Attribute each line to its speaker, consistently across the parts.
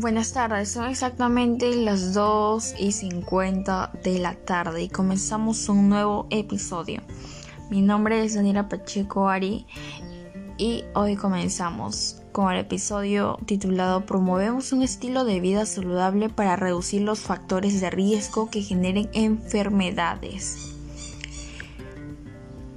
Speaker 1: Buenas tardes, son exactamente las 2 y 50 de la tarde y comenzamos un nuevo episodio. Mi nombre es Daniela Pacheco Ari y hoy comenzamos con el episodio titulado Promovemos un estilo de vida saludable para reducir los factores de riesgo que generen enfermedades.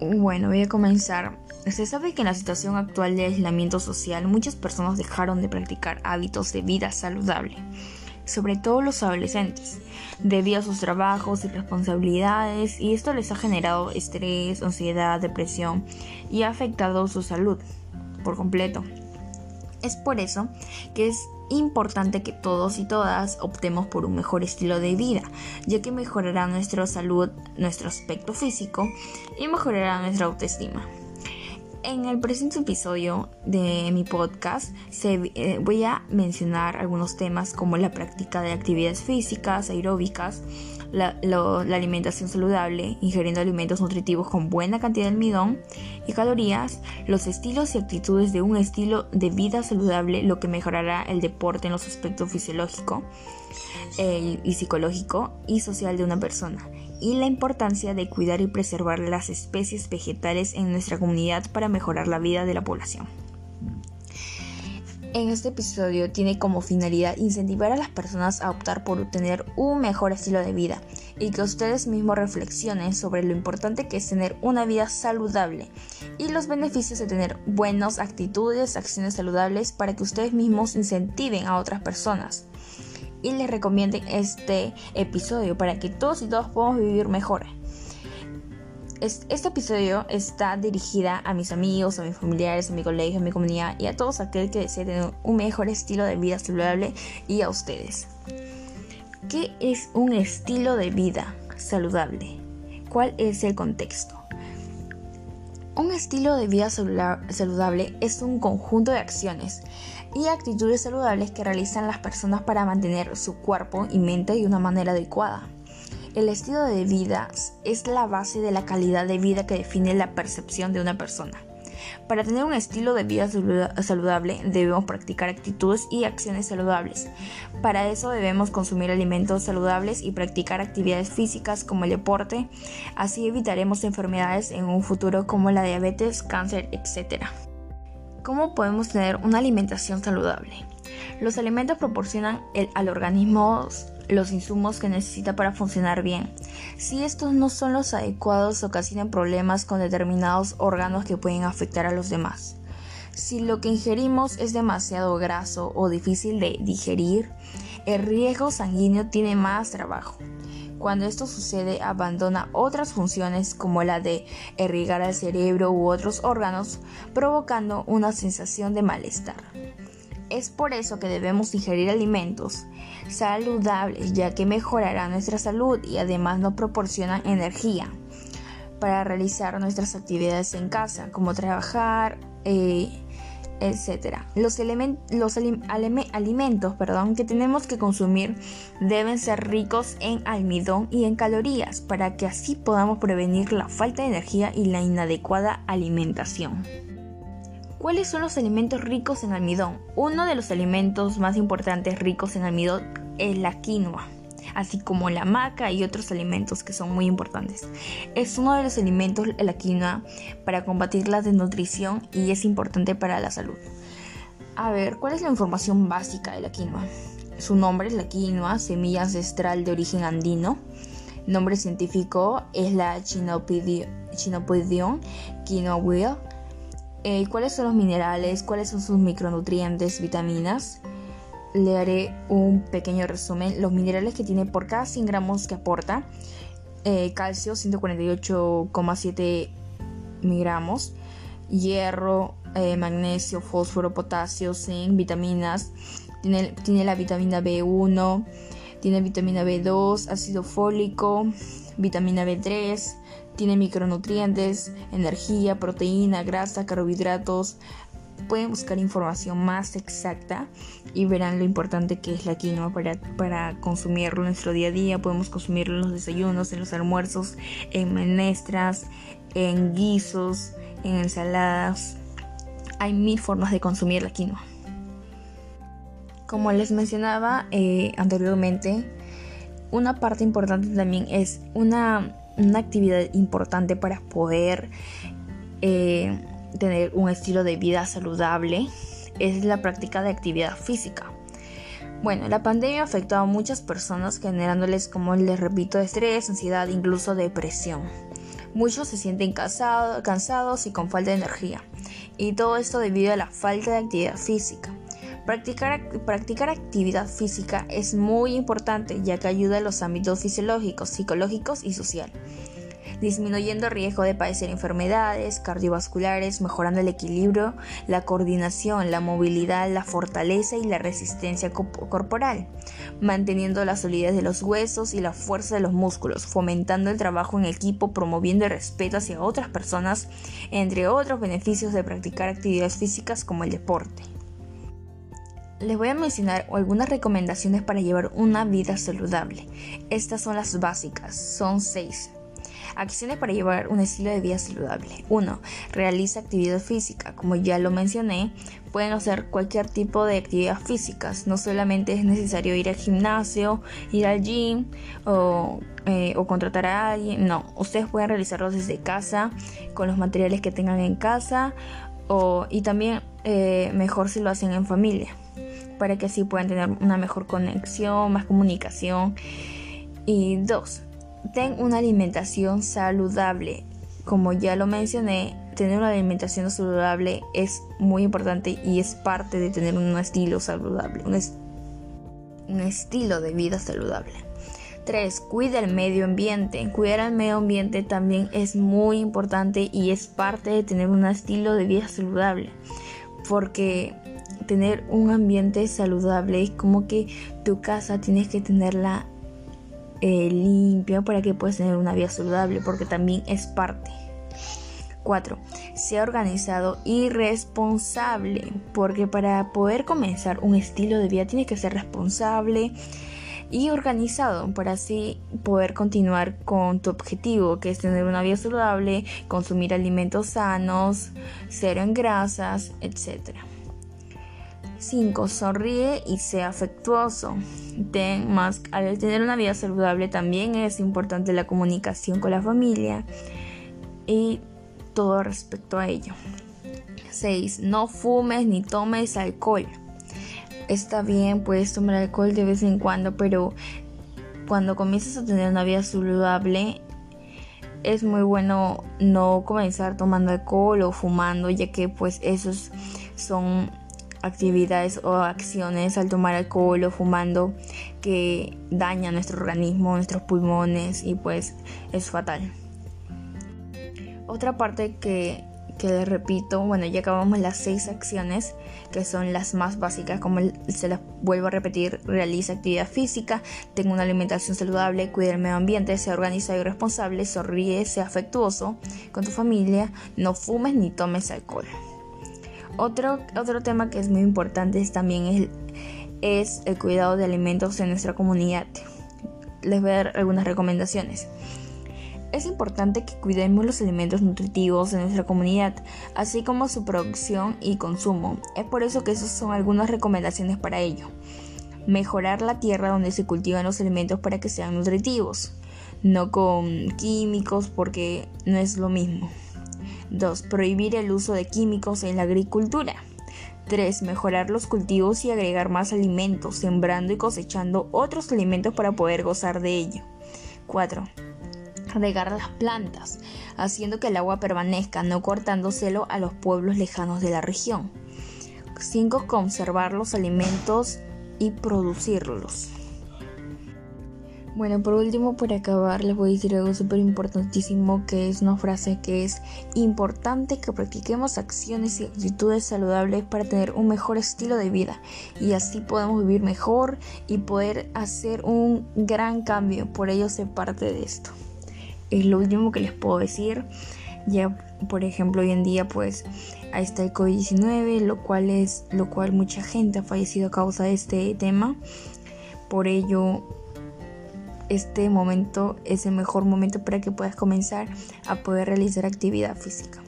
Speaker 1: Bueno, voy a comenzar se sabe que en la situación actual de aislamiento social muchas personas dejaron de practicar hábitos de vida saludable, sobre todo los adolescentes, debido a sus trabajos y responsabilidades y esto les ha generado estrés, ansiedad, depresión y ha afectado su salud por completo. Es por eso que es importante que todos y todas optemos por un mejor estilo de vida, ya que mejorará nuestra salud, nuestro aspecto físico y mejorará nuestra autoestima. En el presente episodio de mi podcast eh, voy a mencionar algunos temas como la práctica de actividades físicas, aeróbicas, la, alimentación saludable, ingiriendo alimentos nutritivos con buena cantidad de almidón y calorías, los estilos y actitudes de un estilo de vida saludable, lo que mejorará el deporte en los aspectos fisiológico eh, y psicológico y social de una persona y la importancia de cuidar y preservar las especies vegetales en nuestra comunidad para mejorar la vida de la población. En este episodio tiene como finalidad incentivar a las personas a optar por tener un mejor estilo de vida y que ustedes mismos reflexionen sobre lo importante que es tener una vida saludable y los beneficios de tener buenas actitudes, acciones saludables para que ustedes mismos incentiven a otras personas y les recomienden este episodio para que todos y todas podamos vivir mejor. Este episodio está dirigida a mis amigos, a mis familiares, a mi colegio, a mi comunidad y a todos aquellos que deseen tener un mejor estilo de vida saludable y a ustedes. ¿Qué es un estilo de vida saludable? ¿Cuál es el contexto? Un estilo de vida saludable es un conjunto de acciones y actitudes saludables que realizan las personas para mantener su cuerpo y mente de una manera adecuada. El estilo de vida es la base de la calidad de vida que define la percepción de una persona. Para tener un estilo de vida saludable debemos practicar actitudes y acciones saludables. Para eso debemos consumir alimentos saludables y practicar actividades físicas como el deporte. Así evitaremos enfermedades en un futuro como la diabetes, cáncer, etc. ¿Cómo podemos tener una alimentación saludable? Los alimentos proporcionan al organismo los insumos que necesita para funcionar bien. Si estos no son los adecuados, ocasionan problemas con determinados órganos que pueden afectar a los demás. Si lo que ingerimos es demasiado graso o difícil de digerir, el riesgo sanguíneo tiene más trabajo. Cuando esto sucede, abandona otras funciones como la de irrigar el cerebro u otros órganos, provocando una sensación de malestar. Es por eso que debemos ingerir alimentos saludables, ya que mejorarán nuestra salud y además nos proporcionan energía para realizar nuestras actividades en casa, como trabajar, eh, etc. Los, los alimentos perdón, que tenemos que consumir deben ser ricos en almidón y en calorías para que así podamos prevenir la falta de energía y la inadecuada alimentación. ¿Cuáles son los alimentos ricos en almidón? Uno de los alimentos más importantes ricos en almidón es la quinoa así como la maca y otros alimentos que son muy importantes. Es uno de los alimentos, la quinoa, para combatir la desnutrición y es importante para la salud. A ver, ¿cuál es la información básica de la quinoa? Su nombre es la quinoa, semilla ancestral de origen andino. Nombre científico es la Chinopodium quinoa eh, ¿Cuáles son los minerales? ¿Cuáles son sus micronutrientes, vitaminas? Le haré un pequeño resumen. Los minerales que tiene por cada 100 gramos que aporta. Eh, calcio 148,7 miligramos. Hierro, eh, magnesio, fósforo, potasio, zinc, vitaminas. Tiene, tiene la vitamina B1, tiene vitamina B2, ácido fólico, vitamina B3, tiene micronutrientes, energía, proteína, grasa, carbohidratos, pueden buscar información más exacta y verán lo importante que es la quinoa para, para consumirlo en nuestro día a día. Podemos consumirlo en los desayunos, en los almuerzos, en menestras, en guisos, en ensaladas. Hay mil formas de consumir la quinoa. Como les mencionaba eh, anteriormente, una parte importante también es una, actividad importante para poder eh, tener un estilo de vida saludable, es la práctica de actividad física. Bueno, la pandemia afectó a muchas personas generándoles, como les repito, estrés, ansiedad, incluso depresión. Muchos se sienten cansados y con falta de energía. Y todo esto debido a la falta de actividad física. Practicar, practicar, actividad física es muy importante ya que ayuda a los ámbitos fisiológicos, psicológicos y social disminuyendo el riesgo de padecer enfermedades cardiovasculares, mejorando el equilibrio, la coordinación, la movilidad, la fortaleza y la resistencia corporal, manteniendo la solidez de los huesos y la fuerza de los músculos, fomentando el trabajo en equipo, promoviendo el respeto hacia otras personas, entre otros beneficios de practicar actividades físicas como el deporte. Les voy a mencionar algunas recomendaciones para llevar una vida saludable. Estas son las básicas, son seis. Acciones para llevar un estilo de vida saludable. 1. Realiza actividad física. Como ya lo mencioné, pueden hacer cualquier tipo de actividad física. No solamente es necesario ir al gimnasio, ir al gym o, eh, contratar a alguien. No, ustedes pueden realizarlo desde casa, con los materiales que tengan en casa o, y también eh, mejor si lo hacen en familia para que así puedan tener una mejor conexión, más comunicación. Y dos, ten una alimentación saludable. Como ya lo mencioné, tener una alimentación saludable es muy importante y es parte de tener un estilo saludable, un, estilo de vida saludable. 3. Cuida el medio ambiente. Cuidar el medio ambiente también es muy importante y es parte de tener un estilo de vida saludable. Porque tener un ambiente saludable es como que tu casa tienes que tenerla eh, limpia para que puedas tener una vida saludable, porque también es parte. 4. Sea organizado y responsable, porque para poder comenzar un estilo de vida tienes que ser responsable y organizado para así poder continuar con tu objetivo, que es tener una vida saludable, consumir alimentos sanos, cero en grasas, etc. 5. Sonríe y sea afectuoso. Ten más, al tener una vida saludable también es importante la comunicación con la familia y todo respecto a ello. 6. No fumes ni tomes alcohol. Está bien, puedes tomar alcohol de vez en cuando, pero cuando comienzas a tener una vida saludable, es muy bueno no comenzar tomando alcohol o fumando, ya que pues esos son actividades o acciones al tomar alcohol o fumando que dañan nuestro organismo, nuestros pulmones y pues es fatal. Otra parte que, que les repito, bueno, ya acabamos las seis acciones que son las más básicas, como se las vuelvo a repetir, realiza actividad física, tenga una alimentación saludable, cuida el medio ambiente, sea organizado y responsable, sonríe, sea afectuoso con tu familia, no fumes ni tomes alcohol. Otro, otro tema que es muy importante también es, es el cuidado de alimentos en nuestra comunidad. Les voy a dar algunas recomendaciones. Es importante que cuidemos los alimentos nutritivos en nuestra comunidad, así como su producción y consumo. Es por eso que esas son algunas recomendaciones para ello. Mejorar la tierra donde se cultivan los alimentos para que sean nutritivos, no con químicos porque no es lo mismo. 2. Prohibir el uso de químicos en la agricultura. 3. Mejorar los cultivos y agregar más alimentos, sembrando y cosechando otros alimentos para poder gozar de ello. 4. Regar las plantas, haciendo que el agua permanezca, no cortándoselo a los pueblos lejanos de la región. 5. Conservar los alimentos y producirlos. Bueno, por último, para acabar, les voy a decir algo súper importantísimo que es una frase que es importante que practiquemos acciones y actitudes saludables para tener un mejor estilo de vida y así podemos vivir mejor y poder hacer un gran cambio. Por ello, ser parte de esto. Es lo último que les puedo decir. Ya, por ejemplo, hoy en día, pues, ahí está el COVID-19, lo cual es, lo cual mucha gente ha fallecido a causa de este tema. Por ello, este momento es el mejor momento para que puedas comenzar a poder realizar actividad física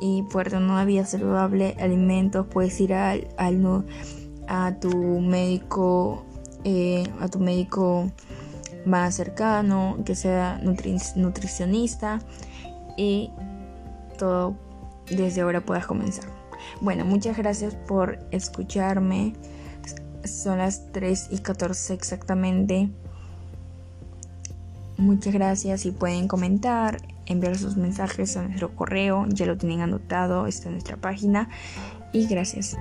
Speaker 1: y poder tener una vida saludable, alimentos, puedes ir al, a tu médico, eh, a tu médico más cercano, que sea nutricionista y todo desde ahora puedas comenzar. Bueno, muchas gracias por escucharme. Son las 3 y 14 exactamente. Muchas gracias y pueden comentar, enviar sus mensajes a nuestro correo, ya lo tienen anotado, está en nuestra página. Y gracias.